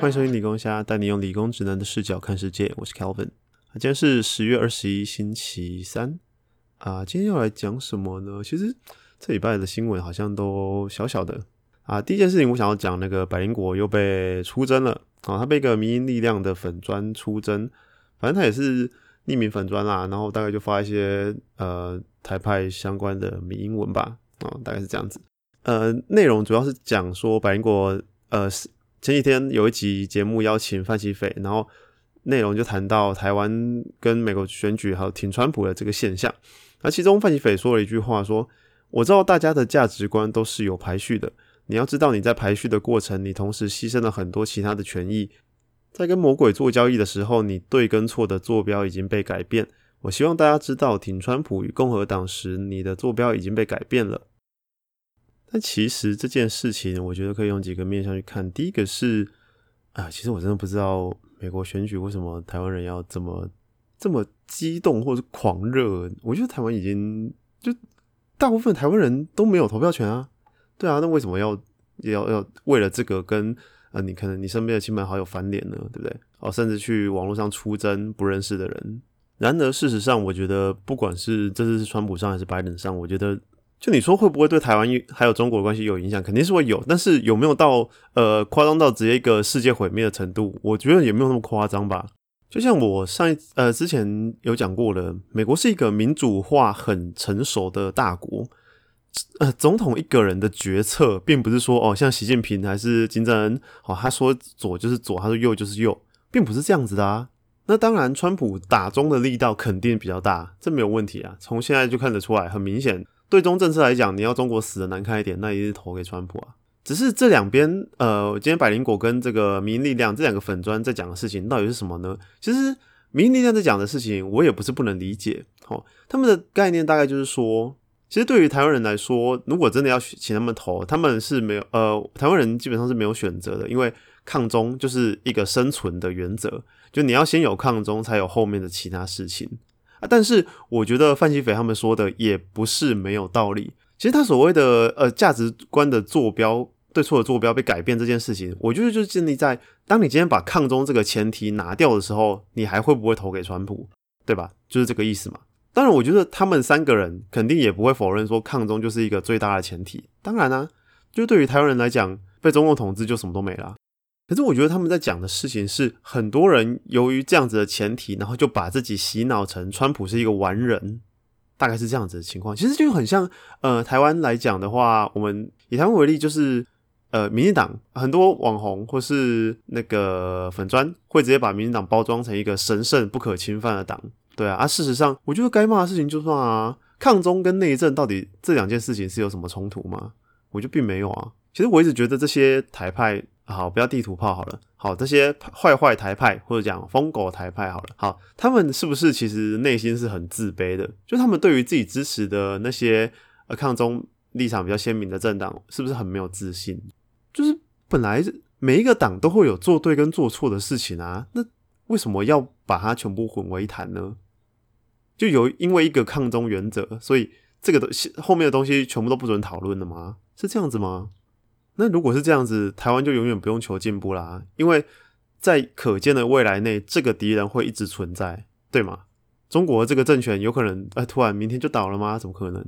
欢迎收听理工虾，带你用理工直男的视角看世界。我是 Calvin。今天是十月二十一，星期三。啊，今天要来讲什么呢？其实这礼拜的新闻好像都小小的。啊，第一件事情我想要讲，那个百灵果又被出征了。啊，他被一个民营力量的粉砖出征，反正他也是匿名粉砖啦，然后大概就发一些呃台派相关的民英文吧。啊，大概是这样子。呃，内容主要是讲说百灵果呃是。前几天有一集节目邀请范奇斐，然后内容就谈到台湾跟美国选举还有挺川普的这个现象。那其中范奇斐说了一句话，说：“我知道大家的价值观都是有排序的，你要知道你在排序的过程，你同时牺牲了很多其他的权益。在跟魔鬼做交易的时候，你对跟错的坐标已经被改变。我希望大家知道，挺川普与共和党时，你的坐标已经被改变了。”但其实这件事情，我觉得可以用几个面向去看。第一个是啊，其实我真的不知道美国选举为什么台湾人要这么这么激动或者狂热。我觉得台湾已经就大部分台湾人都没有投票权啊，对啊，那为什么要要要为了这个跟啊你可能你身边的亲朋好友翻脸呢？对不对？哦，甚至去网络上出征不认识的人。然而事实上，我觉得不管是这次是川普上还是拜登上，我觉得。就你说会不会对台湾还有中国的关系有影响？肯定是会有，但是有没有到呃夸张到直接一个世界毁灭的程度？我觉得也没有那么夸张吧。就像我上一呃之前有讲过的，美国是一个民主化很成熟的大国，呃，总统一个人的决策，并不是说哦像习近平还是金正恩，哦他说左就是左，他说右就是右，并不是这样子的啊。那当然，川普打中的力道肯定比较大，这没有问题啊，从现在就看得出来，很明显。对中政策来讲，你要中国死的难看一点，那一定是投给川普啊。只是这两边，呃，今天百灵果跟这个民力量这两个粉砖在讲的事情，到底是什么呢？其实民力量在讲的事情，我也不是不能理解。哦，他们的概念大概就是说，其实对于台湾人来说，如果真的要请他们投，他们是没有，呃，台湾人基本上是没有选择的，因为抗中就是一个生存的原则，就你要先有抗中，才有后面的其他事情。啊，但是我觉得范西斐他们说的也不是没有道理。其实他所谓的呃价值观的坐标对错的坐标被改变这件事情，我觉得就是建立在当你今天把抗中这个前提拿掉的时候，你还会不会投给川普，对吧？就是这个意思嘛。当然，我觉得他们三个人肯定也不会否认说抗中就是一个最大的前提。当然呢，就对于台湾人来讲，被中共统治就什么都没了。可是我觉得他们在讲的事情是，很多人由于这样子的前提，然后就把自己洗脑成川普是一个完人，大概是这样子的情况。其实就很像，呃，台湾来讲的话，我们以台湾为例，就是呃，民进党很多网红或是那个粉砖会直接把民进党包装成一个神圣不可侵犯的党，对啊。啊，事实上，我觉得该骂的事情就算啊，抗中跟内政到底这两件事情是有什么冲突吗？我觉得并没有啊。其实我一直觉得这些台派。好，不要地图炮好了。好，这些坏坏台派或者讲疯狗台派好了。好，他们是不是其实内心是很自卑的？就他们对于自己支持的那些呃抗中立场比较鲜明的政党，是不是很没有自信？就是本来每一个党都会有做对跟做错的事情啊，那为什么要把它全部混为一谈呢？就有因为一个抗中原则，所以这个东西后面的东西全部都不准讨论了吗？是这样子吗？那如果是这样子，台湾就永远不用求进步啦，因为在可见的未来内，这个敌人会一直存在，对吗？中国这个政权有可能，哎，突然明天就倒了吗？怎么可能？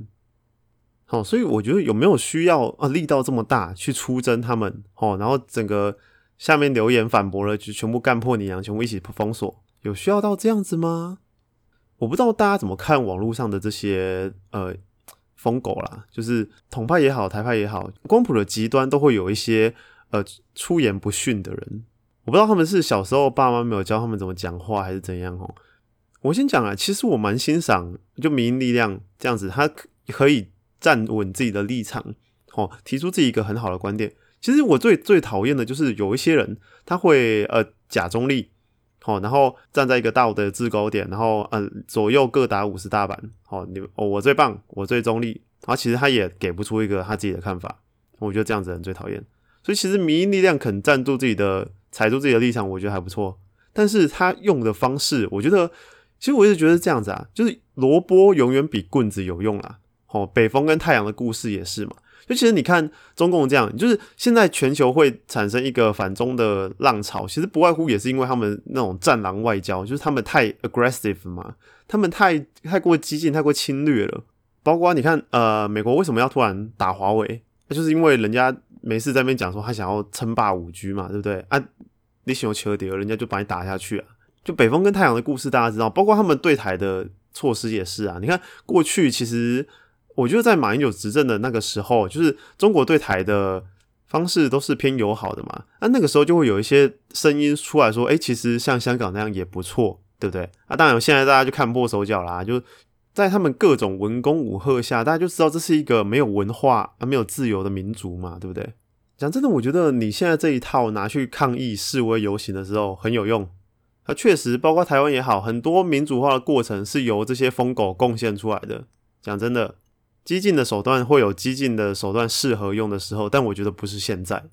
好，所以我觉得有没有需要啊，力道这么大去出征他们？哦，然后整个下面留言反驳了，就全部干破你娘，全部一起封锁，有需要到这样子吗？我不知道大家怎么看网络上的这些呃。疯狗啦，就是统派也好，台派也好，光谱的极端都会有一些呃出言不逊的人。我不知道他们是小时候爸妈没有教他们怎么讲话，还是怎样哦。我先讲啊，其实我蛮欣赏就民营力量这样子，他可以站稳自己的立场，哦，提出自己一个很好的观点。其实我最最讨厌的就是有一些人他会呃假中立。好，然后站在一个道德制高点，然后嗯，左右各打五十大板。好，你哦，我最棒，我最中立。然后其实他也给不出一个他自己的看法。我觉得这样子人最讨厌。所以其实民营力量肯站住自己的，踩住自己的立场，我觉得还不错。但是他用的方式，我觉得其实我一直觉得这样子啊，就是萝卜永远比棍子有用啦。哦，北风跟太阳的故事也是嘛。就其实你看中共这样，就是现在全球会产生一个反中的浪潮，其实不外乎也是因为他们那种战狼外交，就是他们太 aggressive 嘛，他们太太过激进、太过侵略了。包括你看，呃，美国为什么要突然打华为？那就是因为人家没事在那边讲说他想要称霸五 G 嘛，对不对？啊，你想要求敌，人家就把你打下去啊。就北风跟太阳的故事，大家知道，包括他们对台的措施也是啊。你看过去其实。我觉得在马英九执政的那个时候，就是中国对台的方式都是偏友好的嘛。那那个时候就会有一些声音出来说：“哎，其实像香港那样也不错，对不对？”啊，当然现在大家就看破手脚啦，就在他们各种文攻武赫下，大家就知道这是一个没有文化啊、没有自由的民族嘛，对不对？讲真的，我觉得你现在这一套拿去抗议示威游行的时候很有用。啊，确实，包括台湾也好，很多民主化的过程是由这些疯狗贡献出来的。讲真的。激进的手段会有激进的手段适合用的时候，但我觉得不是现在。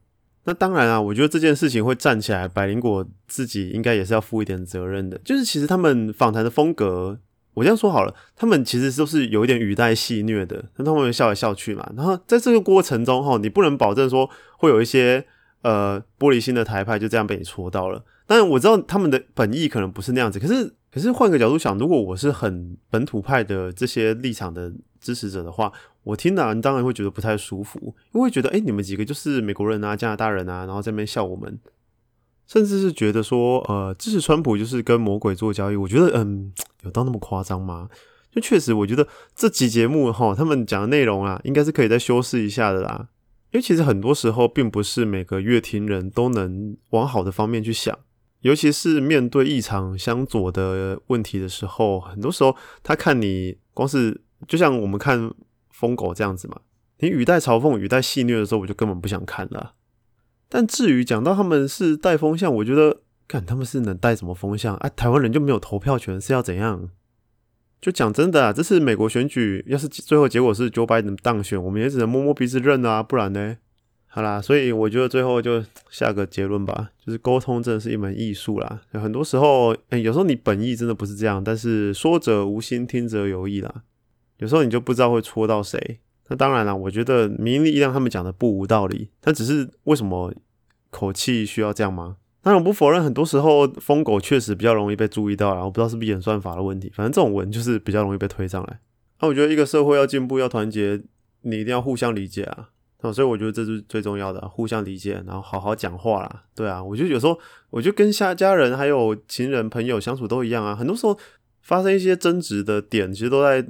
那当然啊，我觉得这件事情会站起来，百灵果自己应该也是要负一点责任的。就是其实他们访谈的风格，我这样说好了，他们其实都是有一点语带戏谑的，跟他们笑来笑去嘛。然后在这个过程中，哈，你不能保证说会有一些呃玻璃心的台派就这样被你戳到了。当然我知道他们的本意可能不是那样子，可是可是换个角度想，如果我是很本土派的这些立场的。支持者的话，我听的人当然会觉得不太舒服，因为觉得哎，你们几个就是美国人啊、加拿大人啊，然后在那边笑我们，甚至是觉得说，呃，支持川普就是跟魔鬼做交易。我觉得，嗯，有到那么夸张吗？就确实，我觉得这集节目哈，他们讲的内容啊，应该是可以再修饰一下的啦。因为其实很多时候，并不是每个乐听人都能往好的方面去想，尤其是面对异常相左的问题的时候，很多时候他看你光是。就像我们看疯狗这样子嘛，你语带嘲讽、语带戏谑的时候，我就根本不想看了。但至于讲到他们是带风向，我觉得看他们是能带什么风向啊？台湾人就没有投票权是要怎样？就讲真的啊，这次美国选举要是最后结果是 Joe Biden 当选，我们也只能摸摸鼻子认啊，不然呢？好啦，所以我觉得最后就下个结论吧，就是沟通真的是一门艺术啦。很多时候，哎，有时候你本意真的不是这样，但是说者无心，听者有意啦。有时候你就不知道会戳到谁。那当然了，我觉得民力量他们讲的不无道理，但只是为什么口气需要这样吗？当然我不否认，很多时候疯狗确实比较容易被注意到，然后不知道是不是演算法的问题。反正这种文就是比较容易被推上来。那我觉得一个社会要进步、要团结，你一定要互相理解啊。那所以我觉得这是最重要的，互相理解，然后好好讲话啦。对啊，我觉得有时候，我就跟下家人还有情人朋友相处都一样啊。很多时候发生一些争执的点，其实都在。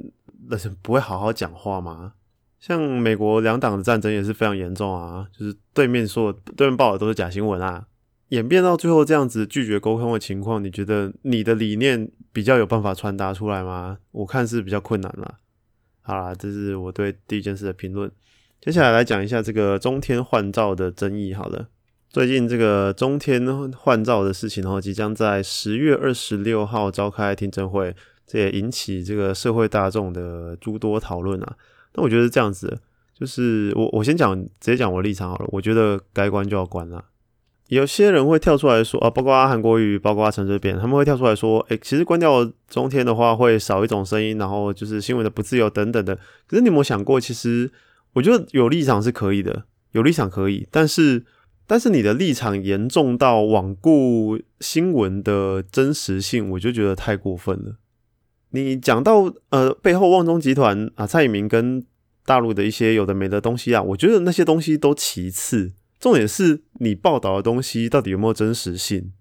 那是不会好好讲话吗？像美国两党的战争也是非常严重啊，就是对面说对面报的都是假新闻啊，演变到最后这样子拒绝沟通的情况，你觉得你的理念比较有办法传达出来吗？我看是比较困难了。好啦，这是我对第一件事的评论。接下来来讲一下这个中天换照的争议。好了，最近这个中天换照的事情，然后即将在十月二十六号召开听证会。这也引起这个社会大众的诸多讨论啊。那我觉得这样子，就是我我先讲，直接讲我的立场好了。我觉得该关就要关了。有些人会跳出来说啊，包括阿韩国瑜，包括阿陈这边，他们会跳出来说，哎，其实关掉中天的话，会少一种声音，然后就是新闻的不自由等等的。可是你有没有想过，其实我觉得有立场是可以的，有立场可以，但是但是你的立场严重到罔顾新闻的真实性，我就觉得太过分了。你讲到呃背后旺中集团啊蔡依明跟大陆的一些有的没的东西啊，我觉得那些东西都其次，重点是你报道的东西到底有没有真实性。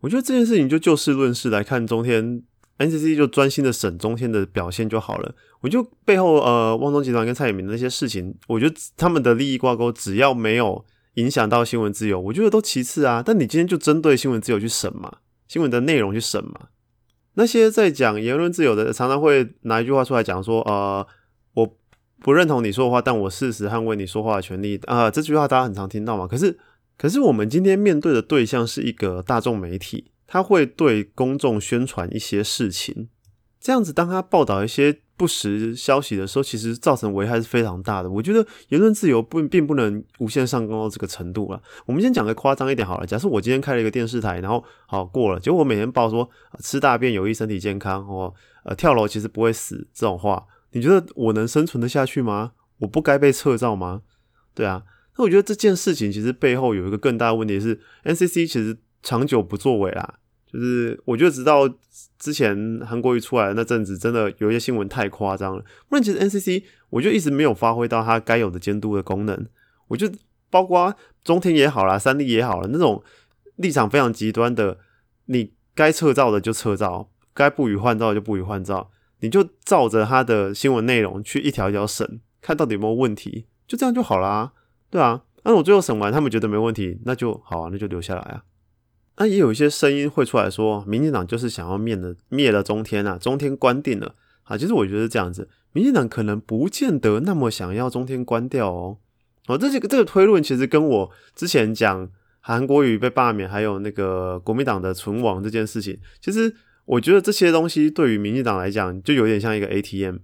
我觉得这件事情就就事论事来看，中天 NCC 就专心的审中天的表现就好了。我就背后呃旺中集团跟蔡依明的那些事情，我觉得他们的利益挂钩，只要没有影响到新闻自由，我觉得都其次啊。但你今天就针对新闻自由去审嘛，新闻的内容去审嘛。那些在讲言论自由的，常常会拿一句话出来讲说，呃，我不认同你说的话，但我事实捍卫你说话的权利啊。这句话大家很常听到嘛。可是，可是我们今天面对的对象是一个大众媒体，他会对公众宣传一些事情，这样子，当他报道一些。不实消息的时候，其实造成危害是非常大的。我觉得言论自由不并不能无限上纲到这个程度了。我们先讲个夸张一点好了。假设我今天开了一个电视台，然后好过了，结果我每天报说吃大便有益身体健康，哦，呃跳楼其实不会死这种话，你觉得我能生存得下去吗？我不该被撤照吗？对啊，那我觉得这件事情其实背后有一个更大的问题是，NCC 其实长久不作为啦。就是我觉得直到之前韩国瑜出来那阵子，真的有一些新闻太夸张了。不然其实 NCC 我就一直没有发挥到它该有的监督的功能。我就包括中天也好啦，三立也好了，那种立场非常极端的，你该撤照的就撤照，该不予换照就不予换照，你就照着他的新闻内容去一条一条审，看到底有没有问题，就这样就好啦，对啊。那我最后审完，他们觉得没问题，那就好啊，那就留下来啊。那也有一些声音会出来说，民进党就是想要灭了灭了中天啊，中天关定了啊。其实我觉得这样子，民进党可能不见得那么想要中天关掉哦。哦，这几个这个推论其实跟我之前讲韩国瑜被罢免，还有那个国民党的存亡这件事情，其实我觉得这些东西对于民进党来讲，就有点像一个 ATM。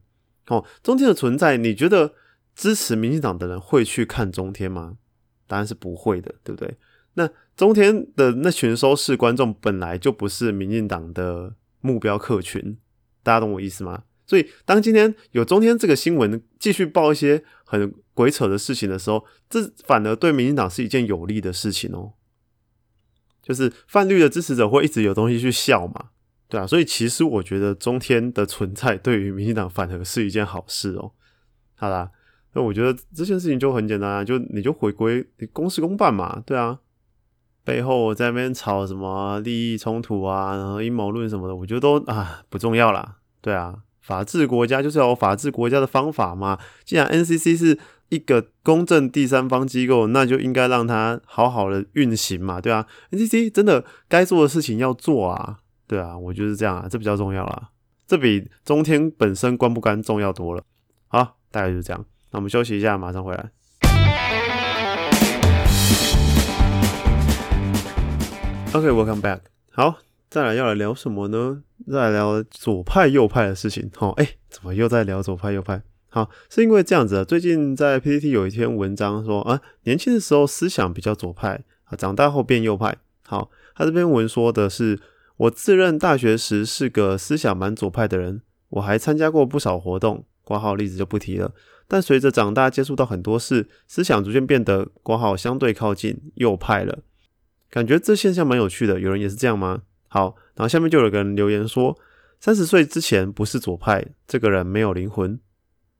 哦，中天的存在，你觉得支持民进党的人会去看中天吗？答案是不会的，对不对？那中天的那群收视观众本来就不是民进党的目标客群，大家懂我意思吗？所以当今天有中天这个新闻继续报一些很鬼扯的事情的时候，这反而对民进党是一件有利的事情哦。就是泛绿的支持者会一直有东西去笑嘛，对啊，所以其实我觉得中天的存在对于民进党反而是一件好事哦。好啦，那我觉得这件事情就很简单啊，就你就回归公事公办嘛，对啊。背后在那边吵什么利益冲突啊，然后阴谋论什么的，我觉得都啊不重要啦。对啊，法治国家就是要有法治国家的方法嘛。既然 NCC 是一个公正第三方机构，那就应该让它好好的运行嘛，对啊 NCC 真的该做的事情要做啊，对啊，我觉得这样啊，这比较重要啦，这比中天本身关不关重要多了。好，大概就是这样。那我们休息一下，马上回来。OK，welcome back。好，再来要来聊什么呢？再来聊左派右派的事情。好，哎，怎么又在聊左派右派？好，是因为这样子啊。最近在 PPT 有一篇文章说啊，年轻的时候思想比较左派啊，长大后变右派。好，他这篇文说的是，我自认大学时是个思想蛮左派的人，我还参加过不少活动，挂号例子就不提了。但随着长大接触到很多事，思想逐渐变得挂号相对靠近右派了。感觉这现象蛮有趣的，有人也是这样吗？好，然后下面就有个人留言说：三十岁之前不是左派，这个人没有灵魂；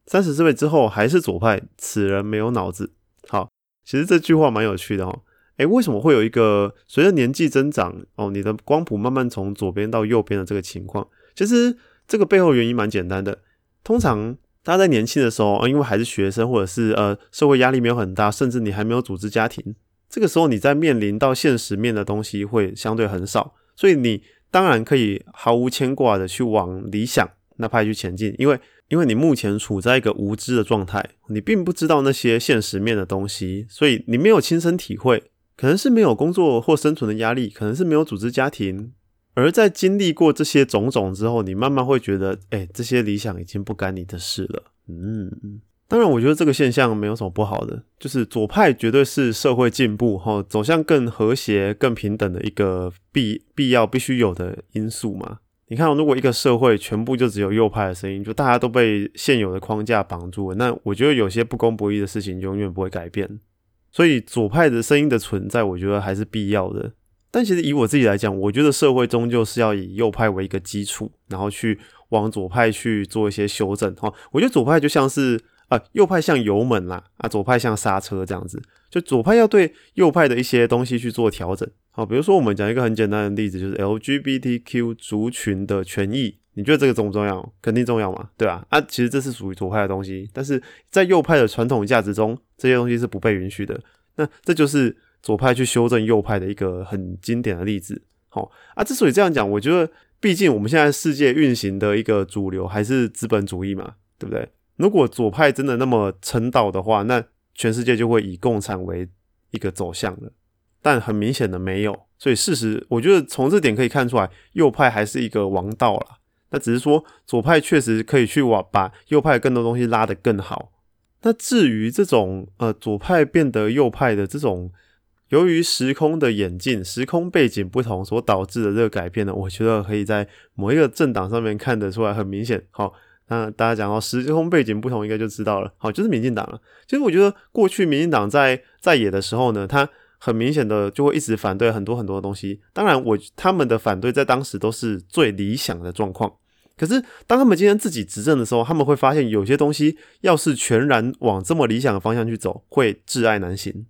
三十岁之后还是左派，此人没有脑子。好，其实这句话蛮有趣的哦。诶，为什么会有一个随着年纪增长哦，你的光谱慢慢从左边到右边的这个情况？其实这个背后原因蛮简单的。通常大家在年轻的时候，因为还是学生，或者是呃社会压力没有很大，甚至你还没有组织家庭。这个时候，你在面临到现实面的东西会相对很少，所以你当然可以毫无牵挂的去往理想那派去前进，因为因为你目前处在一个无知的状态，你并不知道那些现实面的东西，所以你没有亲身体会，可能是没有工作或生存的压力，可能是没有组织家庭，而在经历过这些种种之后，你慢慢会觉得，哎，这些理想已经不干你的事了，嗯。当然，我觉得这个现象没有什么不好的，就是左派绝对是社会进步哈，走向更和谐、更平等的一个必必要、必须有的因素嘛。你看，如果一个社会全部就只有右派的声音，就大家都被现有的框架绑住了，那我觉得有些不公不义的事情永远不会改变。所以，左派的声音的存在，我觉得还是必要的。但其实以我自己来讲，我觉得社会终究是要以右派为一个基础，然后去往左派去做一些修正哈。我觉得左派就像是。右派像油门啦，啊，左派像刹车这样子，就左派要对右派的一些东西去做调整。好，比如说我们讲一个很简单的例子，就是 LGBTQ 族群的权益，你觉得这个重不重要？肯定重要嘛，对吧？啊，其实这是属于左派的东西，但是在右派的传统价值中，这些东西是不被允许的。那这就是左派去修正右派的一个很经典的例子。好，啊，之所以这样讲，我觉得毕竟我们现在世界运行的一个主流还是资本主义嘛，对不对？如果左派真的那么称道的话，那全世界就会以共产为一个走向了。但很明显的没有，所以事实我觉得从这点可以看出来，右派还是一个王道了。那只是说左派确实可以去往把右派更多东西拉得更好。那至于这种呃左派变得右派的这种，由于时空的演进、时空背景不同所导致的这个改变呢，我觉得可以在某一个政党上面看得出来，很明显。好。那大家讲到时空背景不同，应该就知道了。好，就是民进党了。其实我觉得过去民进党在在野的时候呢，他很明显的就会一直反对很多很多的东西。当然，我他们的反对在当时都是最理想的状况。可是当他们今天自己执政的时候，他们会发现有些东西要是全然往这么理想的方向去走，会挚爱难行。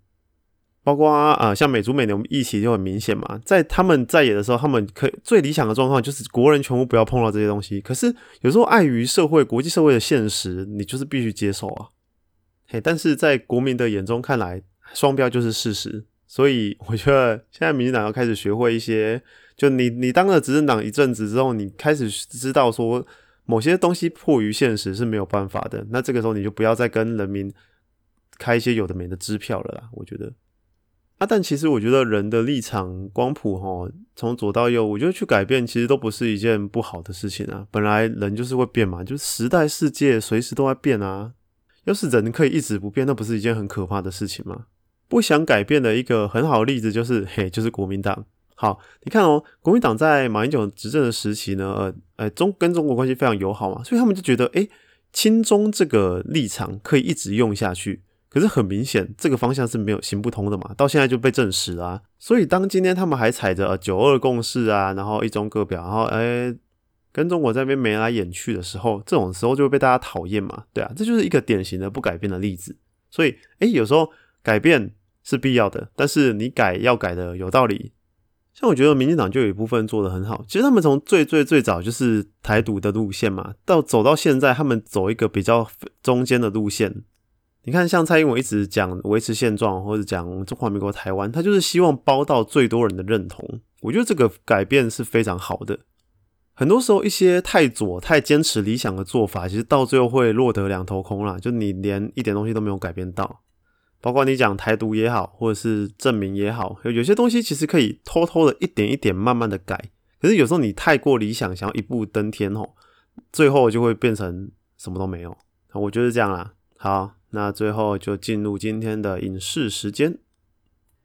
包括啊，像美足美牛一起就很明显嘛，在他们在野的时候，他们可最理想的状况就是国人全部不要碰到这些东西。可是有时候碍于社会国际社会的现实，你就是必须接受啊。嘿，但是在国民的眼中看来，双标就是事实。所以我觉得现在民进党要开始学会一些，就你你当了执政党一阵子之后，你开始知道说某些东西迫于现实是没有办法的。那这个时候你就不要再跟人民开一些有的没的支票了啦。我觉得。啊，但其实我觉得人的立场光谱哈，从左到右，我觉得去改变其实都不是一件不好的事情啊。本来人就是会变嘛，就是时代世界随时都在变啊。要是人可以一直不变，那不是一件很可怕的事情吗？不想改变的一个很好的例子就是，嘿，就是国民党。好，你看哦，国民党在马英九执政的时期呢，呃，呃，中跟中国关系非常友好嘛，所以他们就觉得，哎，亲中这个立场可以一直用下去。可是很明显，这个方向是没有行不通的嘛，到现在就被证实了。所以当今天他们还踩着九二共识啊，然后一中各表，然后哎跟中国这边眉来眼去的时候，这种时候就会被大家讨厌嘛，对啊，这就是一个典型的不改变的例子。所以哎，有时候改变是必要的，但是你改要改的有道理。像我觉得民进党就有一部分做的很好，其实他们从最最最早就是台独的路线嘛，到走到现在，他们走一个比较中间的路线。你看，像蔡英文一直讲维持现状，或者讲中华民国台湾，他就是希望包到最多人的认同。我觉得这个改变是非常好的。很多时候，一些太左、太坚持理想的做法，其实到最后会落得两头空了。就你连一点东西都没有改变到，包括你讲台独也好，或者是证明也好，有些东西其实可以偷偷的一点一点慢慢的改。可是有时候你太过理想，想要一步登天哦，最后就会变成什么都没有。我觉得这样啦。好。那最后就进入今天的影视时间。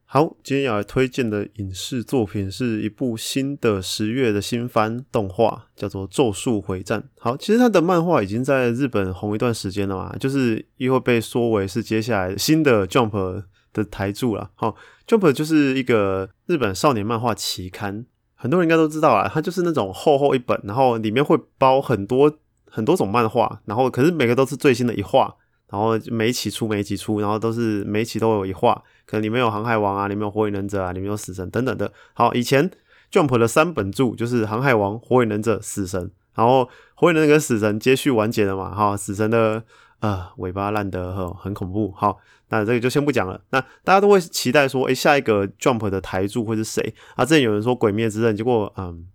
好，今天要来推荐的影视作品是一部新的十月的新番动画，叫做《咒术回战》。好，其实它的漫画已经在日本红一段时间了嘛，就是又会被说为是接下来新的 Jump 的台柱了。好，Jump 就是一个日本少年漫画期刊，很多人应该都知道啊，它就是那种厚厚一本，然后里面会包很多很多种漫画，然后可是每个都是最新的一话。然后每一期出每一期出，然后都是每一期都有一话，可能里面有航海王啊，里面有火影忍者啊，里面有死神等等的。好，以前 Jump 的三本柱就是航海王、火影忍者、死神，然后火影忍者跟死神接续完结了嘛？哈，死神的呃尾巴烂得很很恐怖。好，那这个就先不讲了。那大家都会期待说，哎，下一个 Jump 的台柱会是谁？啊，之前有人说鬼灭之刃，结果嗯。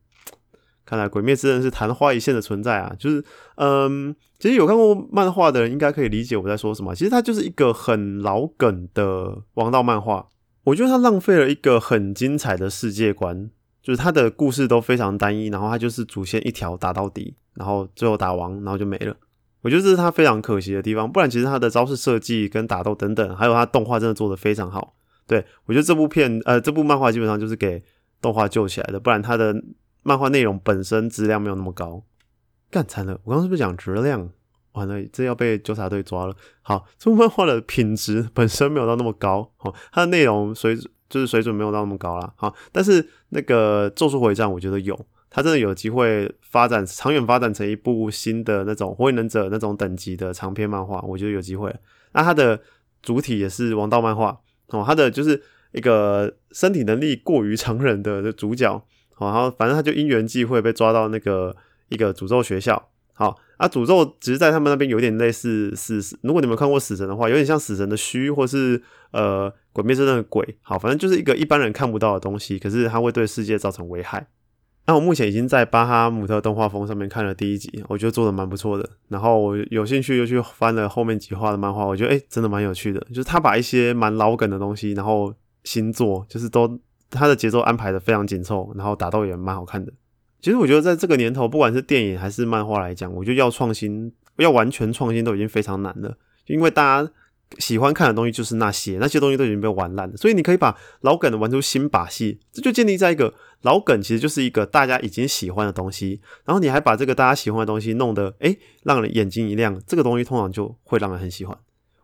看来《鬼灭之刃》是昙花一现的存在啊！就是，嗯，其实有看过漫画的人应该可以理解我在说什么。其实它就是一个很老梗的王道漫画。我觉得它浪费了一个很精彩的世界观，就是它的故事都非常单一，然后它就是主线一条打到底，然后最后打王，然后就没了。我觉得这是它非常可惜的地方。不然，其实它的招式设计跟打斗等等，还有它动画真的做的非常好。对我觉得这部片，呃，这部漫画基本上就是给动画救起来的，不然它的。漫画内容本身质量没有那么高，干惨了！我刚刚是不是讲质量？完了，这要被纠察队抓了。好，这部漫画的品质本身没有到那么高，哦，它的内容水就是水准没有到那么高啦。好，但是那个《咒术回战》我觉得有，它真的有机会发展长远发展成一部新的那种火影忍者那种等级的长篇漫画，我觉得有机会。那它的主体也是王道漫画哦，它的就是一个身体能力过于常人的主角。好，然后反正他就因缘际会被抓到那个一个诅咒学校。好，啊，诅咒只是在他们那边有点类似死。如果你们看过死神的话，有点像死神的虚，或是呃鬼灭之刃的鬼。好，反正就是一个一般人看不到的东西，可是它会对世界造成危害。那我目前已经在巴哈姆特动画风上面看了第一集，我觉得做的蛮不错的。然后我有兴趣又去翻了后面几话的漫画，我觉得哎，真的蛮有趣的。就是他把一些蛮老梗的东西，然后新作就是都。他的节奏安排的非常紧凑，然后打斗也蛮好看的。其实我觉得在这个年头，不管是电影还是漫画来讲，我觉得要创新，要完全创新都已经非常难了。因为大家喜欢看的东西就是那些，那些东西都已经被玩烂了，所以你可以把老梗的玩出新把戏，这就建立在一个老梗其实就是一个大家已经喜欢的东西，然后你还把这个大家喜欢的东西弄得诶让人眼睛一亮，这个东西通常就会让人很喜欢。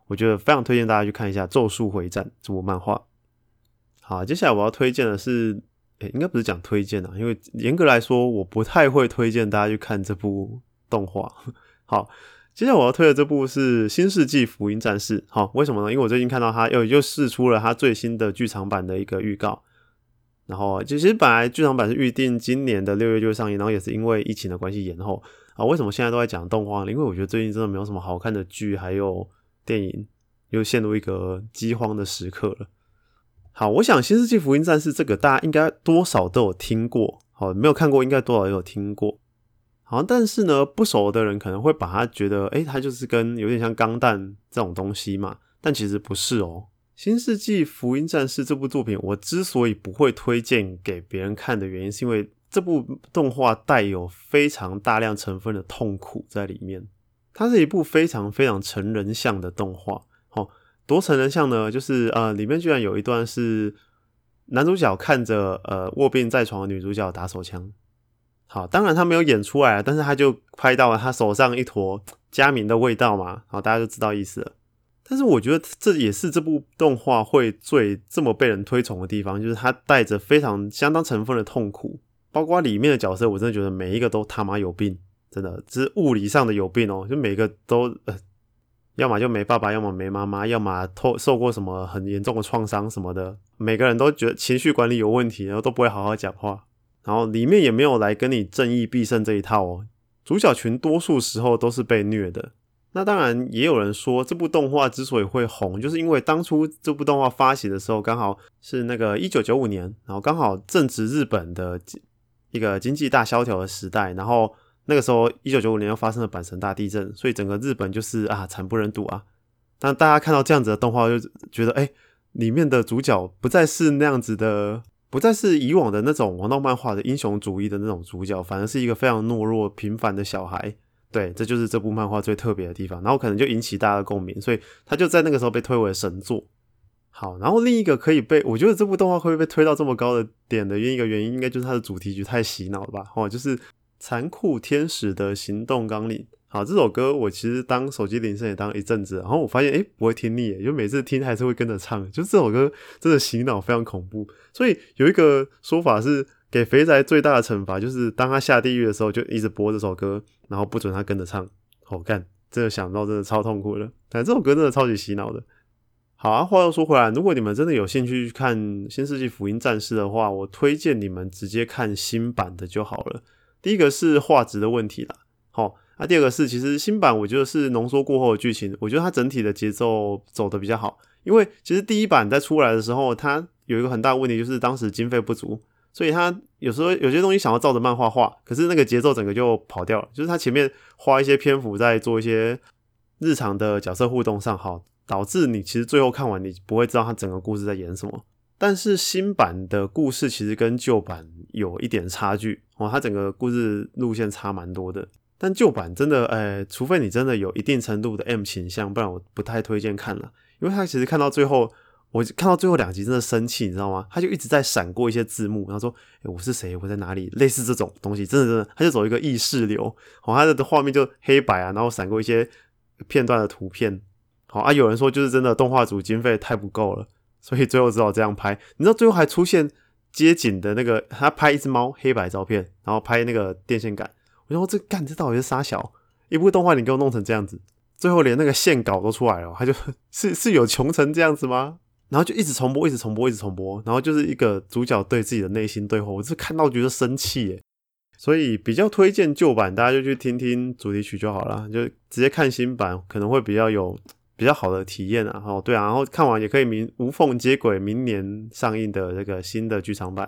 我觉得非常推荐大家去看一下《咒术回战》这部漫画。好，接下来我要推荐的是，诶应该不是讲推荐啊，因为严格来说我不太会推荐大家去看这部动画。好。接下来我要推的这部是《新世纪福音战士》。好，为什么呢？因为我最近看到它又又试出了它最新的剧场版的一个预告。然后，其实本来剧场版是预定今年的六月就会上映，然后也是因为疫情的关系延后。啊，为什么现在都在讲动画呢？因为我觉得最近真的没有什么好看的剧，还有电影，又陷入一个饥荒的时刻了。好，我想《新世纪福音战士》这个大家应该多少都有听过，好，没有看过应该多少也有听过。好，但是呢，不熟的人可能会把它觉得，诶，它就是跟有点像钢弹这种东西嘛。但其实不是哦。《新世纪福音战士》这部作品，我之所以不会推荐给别人看的原因，是因为这部动画带有非常大量成分的痛苦在里面。它是一部非常非常成人向的动画。多成人像呢？就是呃，里面居然有一段是男主角看着呃卧病在床的女主角打手枪。好，当然他没有演出来，但是他就拍到了他手上一坨佳明的味道嘛，好，大家就知道意思了。但是我觉得这也是这部动画会最这么被人推崇的地方，就是它带着非常相当成分的痛苦，包括里面的角色，我真的觉得每一个都他妈有病，真的，只是物理上的有病哦，就每个都呃，要么就没爸爸，要么没妈妈，要么受受过什么很严重的创伤什么的，每个人都觉得情绪管理有问题，然后都不会好好讲话。然后里面也没有来跟你正义必胜这一套哦，主角群多数时候都是被虐的。那当然也有人说，这部动画之所以会红，就是因为当初这部动画发行的时候，刚好是那个一九九五年，然后刚好正值日本的一个经济大萧条的时代，然后那个时候一九九五年又发生了阪神大地震，所以整个日本就是啊惨不忍睹啊。但大家看到这样子的动画，就觉得哎，里面的主角不再是那样子的。不再是以往的那种王道漫画的英雄主义的那种主角，反而是一个非常懦弱平凡的小孩。对，这就是这部漫画最特别的地方。然后可能就引起大家的共鸣，所以他就在那个时候被推为神作。好，然后另一个可以被我觉得这部动画会被推到这么高的点的另一个原因，应该就是它的主题曲太洗脑了吧？哦，就是残酷天使的行动纲领。好，这首歌我其实当手机铃声也当一阵子，然后我发现哎不会听腻，就每次听还是会跟着唱。就这首歌真的洗脑非常恐怖，所以有一个说法是给肥宅最大的惩罚，就是当他下地狱的时候就一直播这首歌，然后不准他跟着唱。好干，真的想到真的超痛苦的。但这首歌真的超级洗脑的。好啊，话又说回来，如果你们真的有兴趣去看《新世纪福音战士》的话，我推荐你们直接看新版的就好了。第一个是画质的问题啦，好。那第二个是，其实新版我觉得是浓缩过后的剧情，我觉得它整体的节奏走的比较好。因为其实第一版在出来的时候，它有一个很大的问题，就是当时经费不足，所以它有时候有些东西想要照着漫画画，可是那个节奏整个就跑掉了。就是它前面花一些篇幅在做一些日常的角色互动上，好导致你其实最后看完你不会知道它整个故事在演什么。但是新版的故事其实跟旧版有一点差距哦，它整个故事路线差蛮多的。但旧版真的，呃，除非你真的有一定程度的 M 倾向，不然我不太推荐看了。因为他其实看到最后，我看到最后两集真的生气，你知道吗？他就一直在闪过一些字幕，然后说：“哎，我是谁？我在哪里？”类似这种东西，真的真的，他就走一个意识流，好，他的画面就黑白啊，然后闪过一些片段的图片，好啊。有人说就是真的动画组经费太不够了，所以最后只好这样拍。你知道最后还出现街景的那个，他拍一只猫黑白照片，然后拍那个电线杆。我说这干这到底是啥小一部动画？你给我弄成这样子，最后连那个线稿都出来了，他就 是是有穷成这样子吗？然后就一直重播，一直重播，一直重播，然后就是一个主角对自己的内心对话，我是看到觉得生气耶。所以比较推荐旧版，大家就去听听主题曲就好了，就直接看新版可能会比较有比较好的体验啊。哦，对啊，然后看完也可以明无缝接轨明年上映的这个新的剧场版。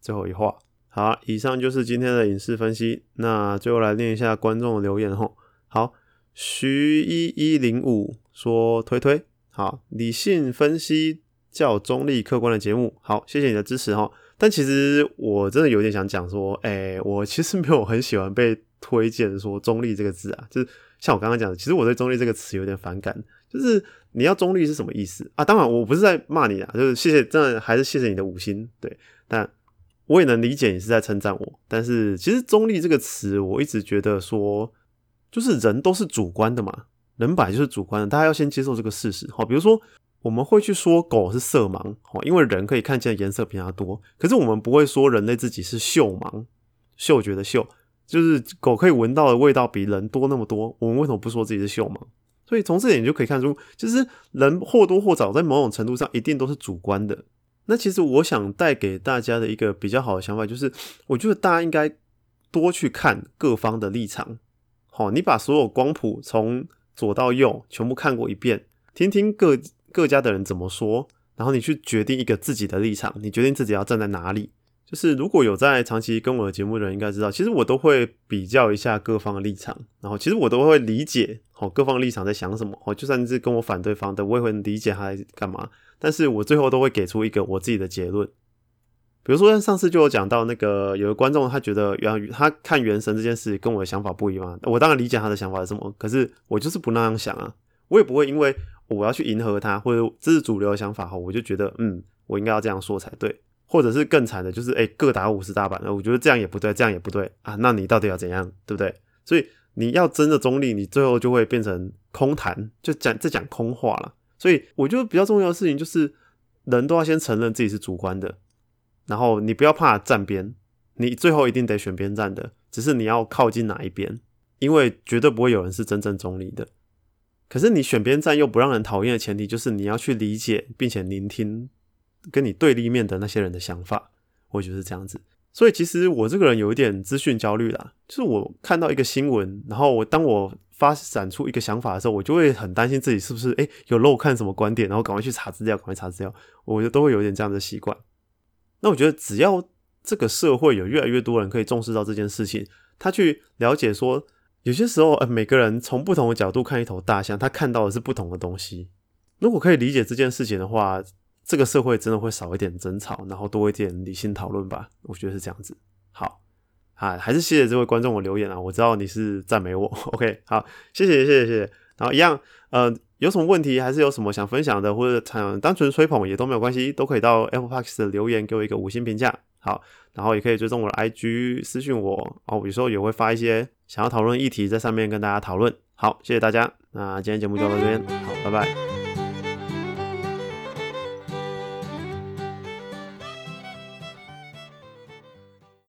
最后一话。好，以上就是今天的影视分析。那最后来念一下观众的留言吼。好，徐一一零五说推推，好，理性分析较中立客观的节目。好，谢谢你的支持哈。但其实我真的有点想讲说，哎，我其实没有很喜欢被推荐说中立这个字啊，就是像我刚刚讲的，其实我对中立这个词有点反感。就是你要中立是什么意思啊？当然我不是在骂你啊，就是谢谢，真的还是谢谢你的五星，对，但我也能理解你是在称赞我。但是其实中立这个词，我一直觉得说，就是人都是主观的嘛，人本来就是主观的，大家要先接受这个事实。好，比如说我们会去说狗是色盲，好，因为人可以看见颜色比它多，可是我们不会说人类自己是嗅盲，嗅觉的嗅。就是狗可以闻到的味道比人多那么多，我们为什么不说自己是嗅盲？所以从这点就可以看出，其实人或多或少在某种程度上一定都是主观的。那其实我想带给大家的一个比较好的想法，就是我觉得大家应该多去看各方的立场。好，你把所有光谱从左到右全部看过一遍，听听各各家的人怎么说，然后你去决定一个自己的立场，你决定自己要站在哪里。就是如果有在长期跟我的节目的人，应该知道，其实我都会比较一下各方的立场，然后其实我都会理解，好各方立场在想什么，哦，就算是跟我反对方的，我也会理解他在干嘛，但是我最后都会给出一个我自己的结论。比如说上次就有讲到那个有个观众，他觉得原他看原神这件事跟我的想法不一样，我当然理解他的想法是什么，可是我就是不那样想啊，我也不会因为我要去迎合他或者这是主流的想法哈，我就觉得嗯，我应该要这样说才对。或者是更惨的，就是哎，各打五十大板，我觉得这样也不对，这样也不对啊。那你到底要怎样，对不对？所以你要真的中立，你最后就会变成空谈，就讲在讲空话了。所以我觉得比较重要的事情就是，人都要先承认自己是主观的，然后你不要怕站边，你最后一定得选边站的，只是你要靠近哪一边，因为绝对不会有人是真正中立的。可是你选边站又不让人讨厌的前提，就是你要去理解并且聆听。跟你对立面的那些人的想法，我觉得是这样子。所以其实我这个人有一点资讯焦虑啦，就是我看到一个新闻，然后我当我发展出一个想法的时候，我就会很担心自己是不是诶有漏看什么观点，然后赶快去查资料，赶快查资料，我觉得都会有点这样的习惯。那我觉得只要这个社会有越来越多人可以重视到这件事情，他去了解说，有些时候呃每个人从不同的角度看一头大象，他看到的是不同的东西。如果可以理解这件事情的话。这个社会真的会少一点争吵，然后多一点理性讨论吧？我觉得是这样子。好啊，还是谢谢这位观众的留言啊！我知道你是赞美我。OK，好，谢谢谢谢谢谢。然后一样，呃，有什么问题，还是有什么想分享的，或者想单纯吹捧也都没有关系，都可以到 Apple Park 的留言给我一个五星评价。好，然后也可以追踪我的 IG 私讯我哦，有时候也会发一些想要讨论议题在上面跟大家讨论。好，谢谢大家，那今天节目就到这边，好，拜拜。